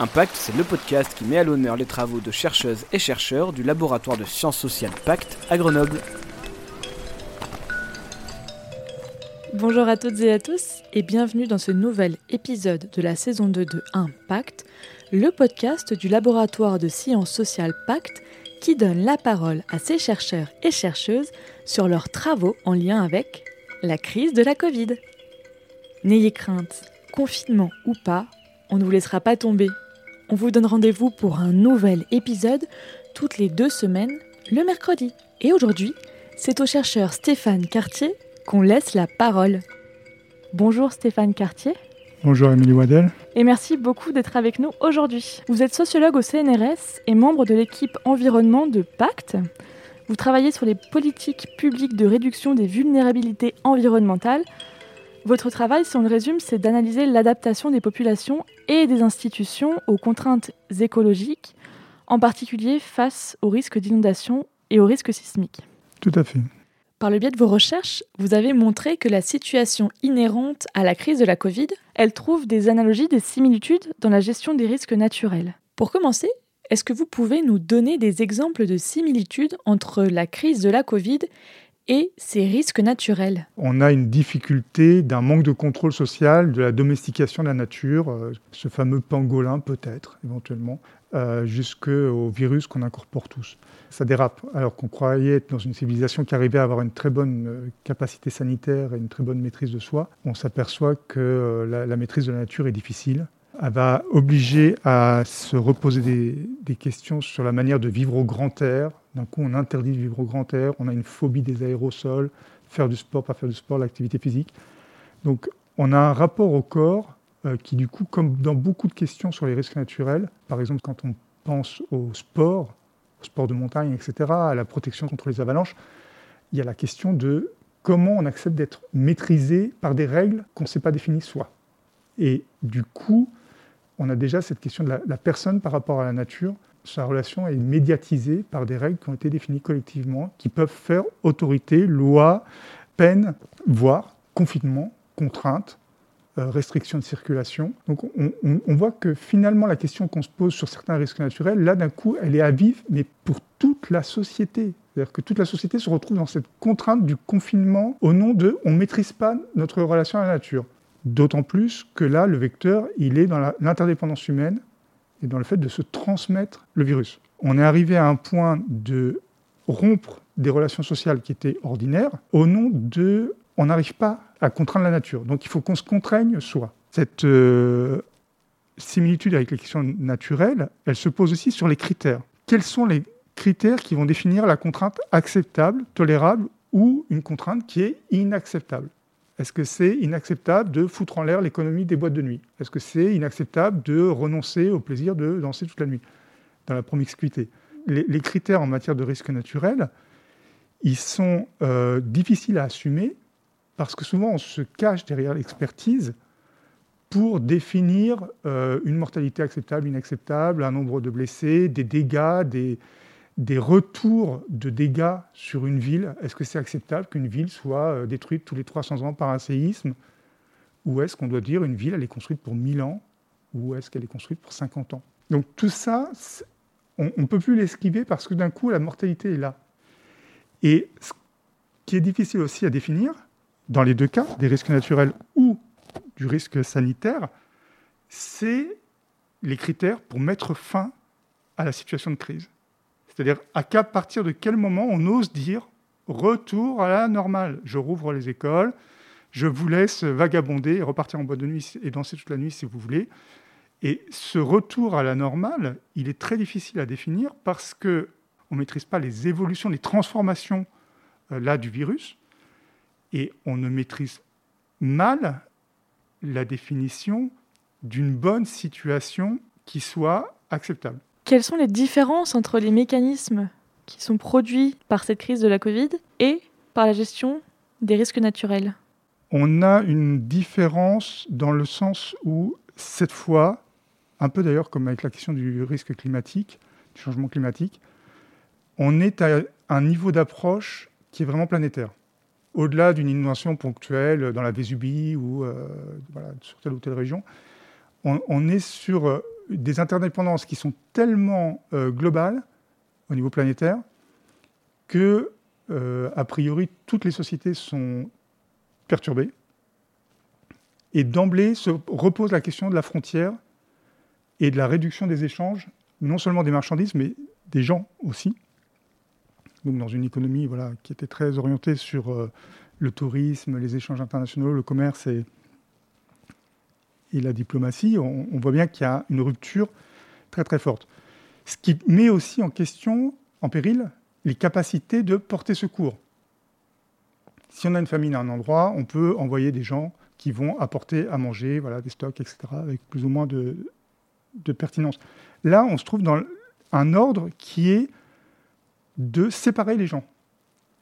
Impact, c'est le podcast qui met à l'honneur les travaux de chercheuses et chercheurs du laboratoire de sciences sociales Pacte à Grenoble. Bonjour à toutes et à tous et bienvenue dans ce nouvel épisode de la saison 2 de Impact, le podcast du laboratoire de sciences sociales Pacte qui donne la parole à ces chercheurs et chercheuses sur leurs travaux en lien avec la crise de la Covid. N'ayez crainte, confinement ou pas, on ne vous laissera pas tomber. On vous donne rendez-vous pour un nouvel épisode toutes les deux semaines, le mercredi. Et aujourd'hui, c'est au chercheur Stéphane Cartier qu'on laisse la parole. Bonjour Stéphane Cartier. Bonjour Émilie Waddell. Et merci beaucoup d'être avec nous aujourd'hui. Vous êtes sociologue au CNRS et membre de l'équipe environnement de Pacte. Vous travaillez sur les politiques publiques de réduction des vulnérabilités environnementales. Votre travail, si on le résume, c'est d'analyser l'adaptation des populations et des institutions aux contraintes écologiques, en particulier face aux risques d'inondation et aux risques sismiques. Tout à fait. Par le biais de vos recherches, vous avez montré que la situation inhérente à la crise de la Covid, elle trouve des analogies, des similitudes dans la gestion des risques naturels. Pour commencer, est-ce que vous pouvez nous donner des exemples de similitudes entre la crise de la Covid et ces risques naturels On a une difficulté d'un manque de contrôle social, de la domestication de la nature, euh, ce fameux pangolin peut-être, éventuellement, euh, jusqu'au virus qu'on incorpore tous. Ça dérape, alors qu'on croyait être dans une civilisation qui arrivait à avoir une très bonne euh, capacité sanitaire et une très bonne maîtrise de soi. On s'aperçoit que la, maîtrise de la nature est difficile. Elle va obliger à se reposer des questions sur la manière de vivre au grand air, d'un coup, on interdit de vivre au grand air, on a une phobie des aérosols, faire du sport, pas faire du sport, l'activité physique. Donc, on a un rapport au corps euh, qui, du coup, comme dans beaucoup de questions sur les risques naturels, par exemple, quand on pense au sport, au sport de montagne, etc., à la protection contre les avalanches, il y a la question de comment on accepte d'être maîtrisé par des règles qu'on ne sait pas définir soi. Et du coup, on a déjà cette question de la personne par rapport à la nature sa relation est médiatisée par des règles qui ont été définies collectivement, qui peuvent faire autorité, loi, peine, voire confinement, contrainte, euh, restriction de circulation. Donc on, voit que finalement la question qu'on se pose sur certains risques naturels, là d'un coup, elle est à vif, mais pour toute la société. C'est-à-dire que toute la société se retrouve dans cette contrainte du confinement au nom de on ne maîtrise pas notre relation à la nature. D'autant plus que là, le vecteur, il est dans l'interdépendance humaine, et dans le fait de se transmettre le virus. On est arrivé à un point de rompre des relations sociales qui étaient ordinaires au nom de on n'arrive pas à contraindre la nature. Donc il faut qu'on se contraigne soi. Cette euh, similitude avec les questions naturelles, elle se pose aussi sur les critères. Quels sont les critères qui vont définir la contrainte acceptable, tolérable ou une contrainte qui est inacceptable? Est-ce que c'est inacceptable de foutre en l'air l'économie des boîtes de nuit? Est-ce que c'est inacceptable de renoncer au plaisir de danser toute la nuit? Dans la promiscuité. Les, critères en matière de risque naturel, ils sont euh, difficiles à assumer parce que souvent on se cache derrière l'expertise pour définir euh, une mortalité acceptable, inacceptable, un nombre de blessés, des dégâts, des, des retours de dégâts sur une ville. Est-ce que c'est acceptable qu'une ville soit euh, détruite tous les 300 ans par un séisme? Ou est-ce qu'on doit dire une ville, elle est construite pour 1000 ans? Ou est-ce qu'elle est construite pour 50 ans? Donc tout ça, on ne peut plus l'esquiver parce que d'un coup, la mortalité est là. Et ce qui est difficile aussi à définir, dans les deux cas, des risques naturels ou du risque sanitaire, c'est les critères pour mettre fin à la situation de crise. C'est-à-dire à partir de quel moment on ose dire retour à la normale. Je rouvre les écoles, je vous laisse vagabonder et repartir en boîte de nuit et danser toute la nuit si vous voulez. Et ce retour à la normale, il est très difficile à définir parce que on ne maîtrise pas les évolutions, les transformations euh, là du virus, et on ne maîtrise mal la définition d'une bonne situation qui soit acceptable. Quelles sont les différences entre les mécanismes qui sont produits par cette crise de la Covid et par la gestion des risques naturels? On a une différence dans le sens où, cette fois, un peu d'ailleurs comme avec la question du risque climatique, du changement climatique, on est à un niveau d'approche qui est vraiment planétaire. Au-delà d'une inondation ponctuelle dans la Vésubie ou euh, sur telle ou telle région, on, est sur euh, des interdépendances qui sont tellement globales au niveau planétaire que, a priori, toutes les sociétés sont perturbées. Et d'emblée se repose la question de la frontière et de la réduction des échanges, non seulement des marchandises, mais des gens aussi. Donc dans une économie voilà, qui était très orientée sur euh, le tourisme, les échanges internationaux, le commerce et, et la diplomatie, on, voit bien qu'il y a une rupture très très forte. Ce qui met aussi en question, en péril, les capacités de porter secours. Si on a une famine à un endroit, on peut envoyer des gens qui vont apporter à manger, voilà, des stocks, etc., avec plus ou moins de pertinence. Là, on se trouve dans un ordre qui est de séparer les gens.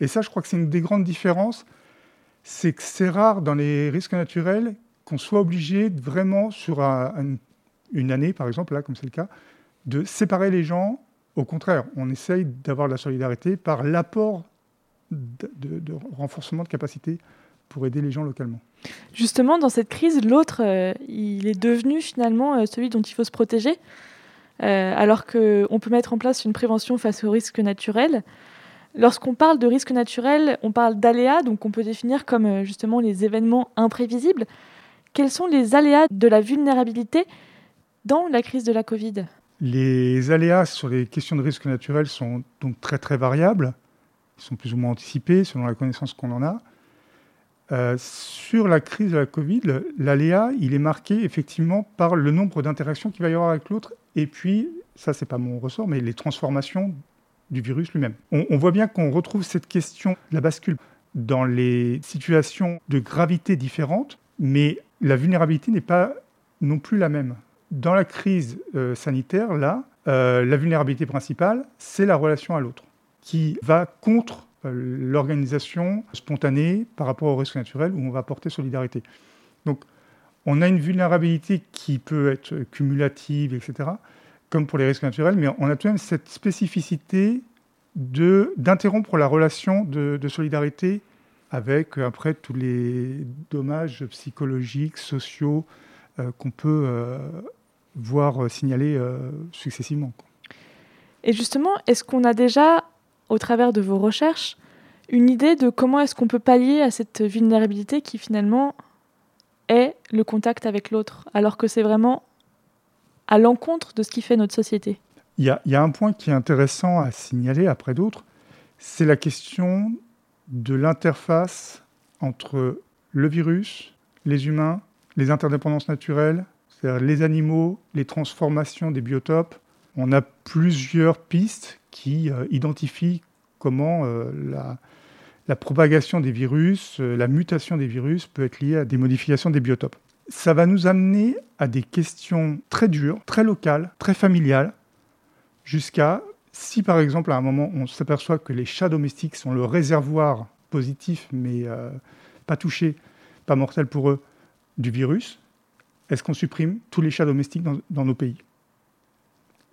Et ça, je crois que c'est une des grandes différences, c'est que c'est rare dans les risques naturels qu'on soit obligé vraiment sur une année, par exemple, là, comme c'est le cas, de séparer les gens. Au contraire, on essaye d'avoir la solidarité par l'apport de, de, renforcement de capacité pour aider les gens localement. Justement, dans cette crise, l'autre, euh, il est devenu finalement euh, celui dont il faut se protéger, euh, alors qu'on peut mettre en place une prévention face aux risques naturels. Lorsqu'on parle de risques naturels, on parle d'aléas, donc on peut définir comme justement les événements imprévisibles. Quels sont les aléas de la vulnérabilité dans la crise de la Covid? Les aléas sur les questions de risques naturels sont donc très très variables. Ils sont plus ou moins anticipés selon la connaissance qu'on en a. Euh, sur la crise de la Covid, l'aléa, il est marqué effectivement par le nombre d'interactions qu'il va y avoir avec l'autre, et puis, ça c'est pas mon ressort, mais les transformations du virus lui-même. On, voit bien qu'on retrouve cette question, la bascule, dans les situations de gravité différentes, mais la vulnérabilité n'est pas non plus la même. Dans la crise euh, sanitaire, là, euh, la vulnérabilité principale, c'est la relation à l'autre, qui va contre euh, l'organisation spontanée par rapport au risque naturel où on va porter solidarité. Donc, on a une vulnérabilité qui peut être cumulative, etc., comme pour les risques naturels, mais on a tout de même cette spécificité d'interrompre la relation de, solidarité avec, euh, après, tous les dommages psychologiques, sociaux euh, qu'on peut voir signaler successivement. Et justement, est-ce qu'on a déjà au travers de vos recherches, une idée de comment est-ce qu'on peut pallier à cette vulnérabilité qui finalement est le contact avec l'autre, alors que c'est vraiment à l'encontre de ce qui fait notre société? Il y, a, un point qui est intéressant à signaler après d'autres, c'est la question de l'interface entre le virus, les humains, les interdépendances naturelles, c'est-à-dire les animaux, les transformations des biotopes. On a plusieurs pistes qui euh, identifie comment euh, la, propagation des virus, euh, la mutation des virus peut être liée à des modifications des biotopes. Ça va nous amener à des questions très dures, très locales, très familiales, jusqu'à si par exemple à un moment on s'aperçoit que les chats domestiques sont le réservoir positif mais pas touché, pas mortel pour eux, du virus, est-ce qu'on supprime tous les chats domestiques dans, nos pays?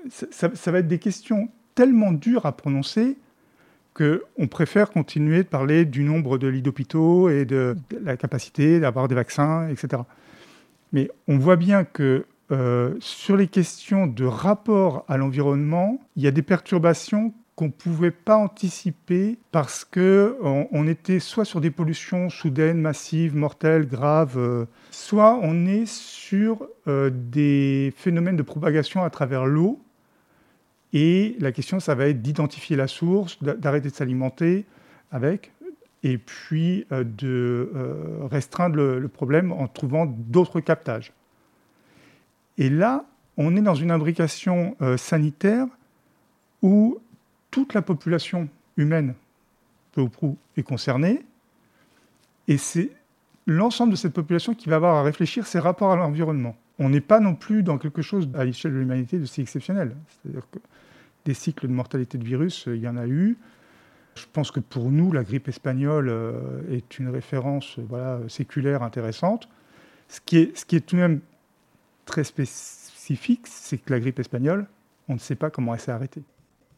Ça, va être des questions tellement dur à prononcer qu'on préfère continuer de parler du nombre de lits d'hôpitaux et de, la capacité d'avoir des vaccins, etc. Mais on voit bien que euh, sur les questions de rapport à l'environnement, il y a des perturbations qu'on ne pouvait pas anticiper parce qu'on on était soit sur des pollutions soudaines, massives, mortelles, graves, euh, soit on est sur euh, des phénomènes de propagation à travers l'eau et la question, ça va être d'identifier la source, d'arrêter de s'alimenter avec, et puis de restreindre le, problème en trouvant d'autres captages. Et là, on est dans une imbrication euh, sanitaire où toute la population humaine, peu ou prou, est concernée, et c'est l'ensemble de cette population qui va avoir à réfléchir ses rapports à l'environnement. On n'est pas non plus dans quelque chose à l'échelle de l'humanité de si exceptionnel. C'est-à-dire que des cycles de mortalité de virus, euh, il y en a eu. Je pense que pour nous, la grippe espagnole euh, est une référence voilà, séculaire intéressante. Ce qui, est, ce qui est tout de même très spécifique, c'est que la grippe espagnole, on ne sait pas comment elle s'est arrêtée.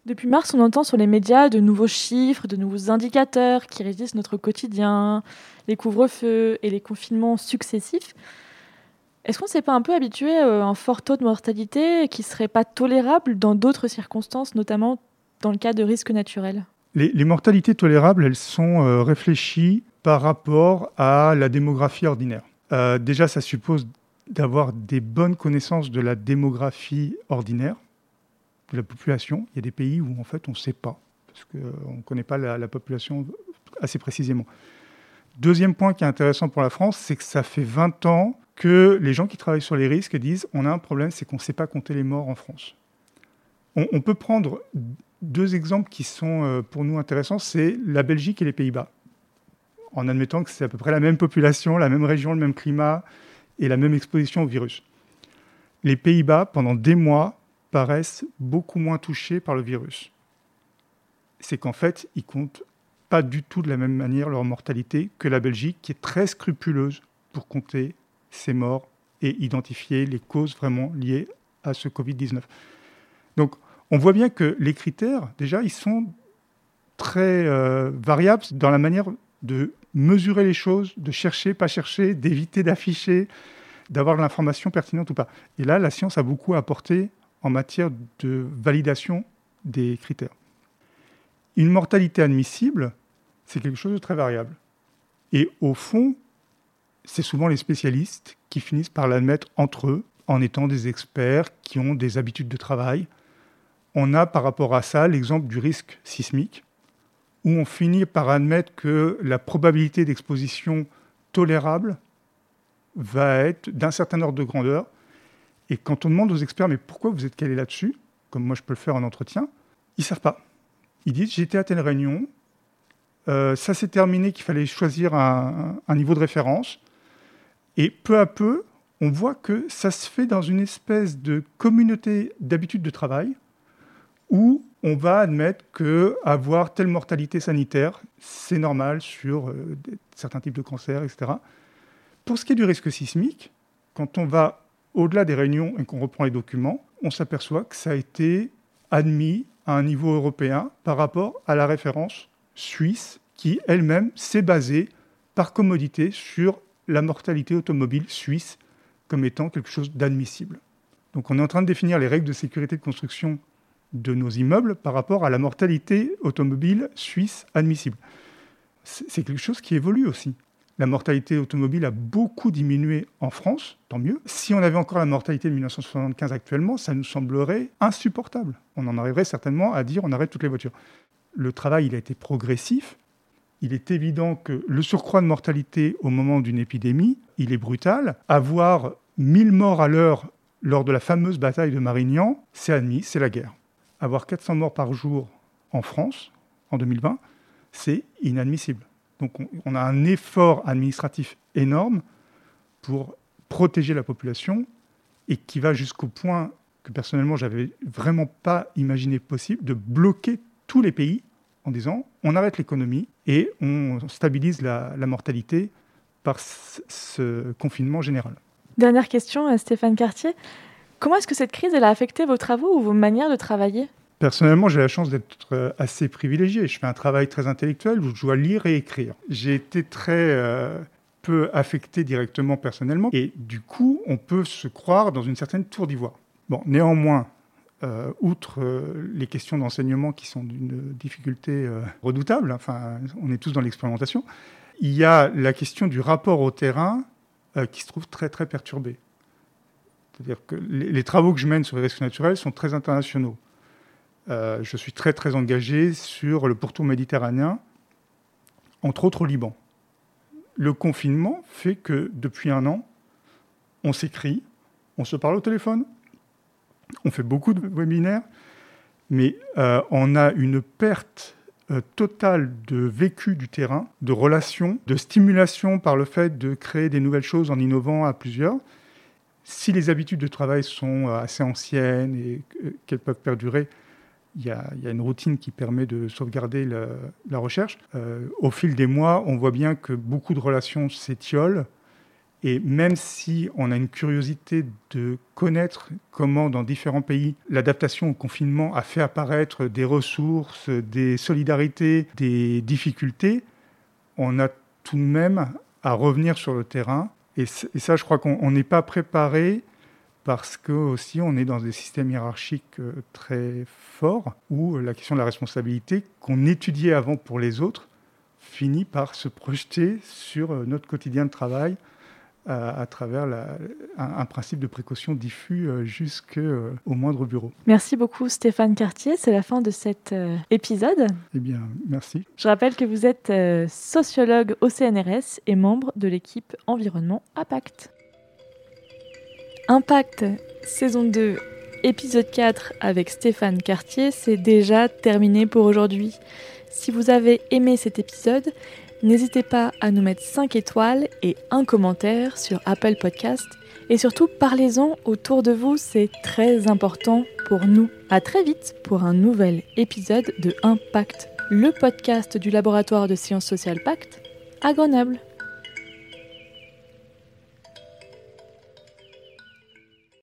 Depuis mars, on entend sur les médias de nouveaux chiffres, de nouveaux indicateurs qui régissent notre quotidien, les couvre-feux et les confinements successifs. Est-ce qu'on ne s'est pas un peu habitué à un fort taux de mortalité qui ne serait pas tolérable dans d'autres circonstances, notamment dans le cas de risques naturels les, mortalités tolérables, elles sont euh, réfléchies par rapport à la démographie ordinaire. Euh, déjà, ça suppose d'avoir des bonnes connaissances de la démographie ordinaire de la population. Il y a des pays où en fait on ne sait pas, parce qu'on euh, ne connaît pas la, population assez précisément. Deuxième point qui est intéressant pour la France, c'est que ça fait 20 ans que les gens qui travaillent sur les risques disent on a un problème, c'est qu'on ne sait pas compter les morts en France. On, peut prendre deux exemples qui sont euh, pour nous intéressants, c'est la Belgique et les Pays-Bas. En admettant que c'est à peu près la même population, la même région, le même climat et la même exposition au virus. Les Pays-Bas, pendant des mois, paraissent beaucoup moins touchés par le virus. C'est qu'en fait, ils comptent pas du tout de la même manière leur mortalité que la Belgique, qui est très scrupuleuse pour compter ses morts et identifier les causes vraiment liées à ce Covid-19. Donc, on voit bien que les critères, déjà, ils sont très euh, variables dans la manière de mesurer les choses, de chercher, pas chercher, d'éviter d'afficher, d'avoir l'information pertinente ou pas. Et là, la science a beaucoup apporté en matière de validation des critères. Une mortalité admissible, c'est quelque chose de très variable. Et au fond, c'est souvent les spécialistes qui finissent par l'admettre entre eux, en étant des experts qui ont des habitudes de travail. On a par rapport à ça l'exemple du risque sismique, où on finit par admettre que la probabilité d'exposition tolérable va être d'un certain ordre de grandeur. Et quand on demande aux experts, mais pourquoi vous êtes calé là-dessus, comme moi je peux le faire en entretien, ils ne savent pas. Ils disent, j'étais à telle réunion, euh, ça s'est terminé qu'il fallait choisir un, niveau de référence, et peu à peu, on voit que ça se fait dans une espèce de communauté d'habitude de travail, où on va admettre que avoir telle mortalité sanitaire, c'est normal sur euh, certains types de cancers, etc. Pour ce qui est du risque sismique, quand on va au-delà des réunions et qu'on reprend les documents, on s'aperçoit que ça a été admis à un niveau européen par rapport à la référence suisse qui elle-même s'est basée par commodité sur la mortalité automobile suisse comme étant quelque chose d'admissible. Donc on est en train de définir les règles de sécurité de construction de nos immeubles par rapport à la mortalité automobile suisse admissible. C'est quelque chose qui évolue aussi. La mortalité automobile a beaucoup diminué en France, tant mieux. Si on avait encore la mortalité de 1975 actuellement, ça nous semblerait insupportable. On en arriverait certainement à dire on arrête toutes les voitures. Le travail, il a été progressif. Il est évident que le surcroît de mortalité au moment d'une épidémie, il est brutal. Avoir 1000 morts à l'heure lors de la fameuse bataille de Marignan, c'est admis, c'est la guerre avoir 400 morts par jour en France en 2020, c'est inadmissible. Donc on, a un effort administratif énorme pour protéger la population et qui va jusqu'au point que personnellement j'avais vraiment pas imaginé possible de bloquer tous les pays en disant on arrête l'économie et on stabilise la, mortalité par ce confinement général. Dernière question, Stéphane Cartier. Comment est-ce que cette crise elle a affecté vos travaux ou vos manières de travailler? Personnellement, j'ai la chance d'être euh, assez privilégié. Je fais un travail très intellectuel où je dois lire et écrire. J'ai été très euh, peu affecté directement personnellement et du coup, on peut se croire dans une certaine tour d'ivoire. Bon, néanmoins, euh, outre les questions d'enseignement qui sont d'une difficulté redoutable, enfin, on est tous dans l'expérimentation, il y a la question du rapport au terrain qui se trouve très très perturbé. C'est-à-dire que les, travaux que je mène sur les risques naturels sont très internationaux. Euh, je suis très très engagé sur le pourtour méditerranéen, entre autres au Liban. Le confinement fait que depuis un an, on s'écrit, on se parle au téléphone, on fait beaucoup de webinaires, mais euh, on a une perte euh, totale de vécu du terrain, de relations, de stimulation par le fait de créer des nouvelles choses en innovant à plusieurs. Si les habitudes de travail sont assez anciennes et qu'elles peuvent perdurer, il y, a, une routine qui permet de sauvegarder la recherche. Euh, au fil des mois, on voit bien que beaucoup de relations s'étiolent. Et même si on a une curiosité de connaître comment, dans différents pays, l'adaptation au confinement a fait apparaître des ressources, des solidarités, des difficultés, on a tout de même à revenir sur le terrain Et, ça, je crois qu'on n'est pas préparé parce que aussi on est dans des systèmes hiérarchiques euh, très forts où la question de la responsabilité qu'on étudiait avant pour les autres finit par se projeter sur euh, notre quotidien de travail à, travers un, principe de précaution diffus euh, jusqu'au euh, moindre bureau. Merci beaucoup Stéphane Cartier, c'est la fin de cet épisode. Eh bien, merci. Je rappelle que vous êtes sociologue au CNRS et membre de l'équipe environnement Impact. Impact, saison 2, épisode 4 avec Stéphane Cartier, c'est déjà terminé pour aujourd'hui. Si vous avez aimé cet épisode, n'hésitez pas à nous mettre 5 étoiles et un commentaire sur Apple Podcast. Et surtout, parlez-en autour de vous, c'est très important pour nous. À très vite pour un nouvel épisode de Impact, le podcast du laboratoire de sciences sociales Pacte à Grenoble.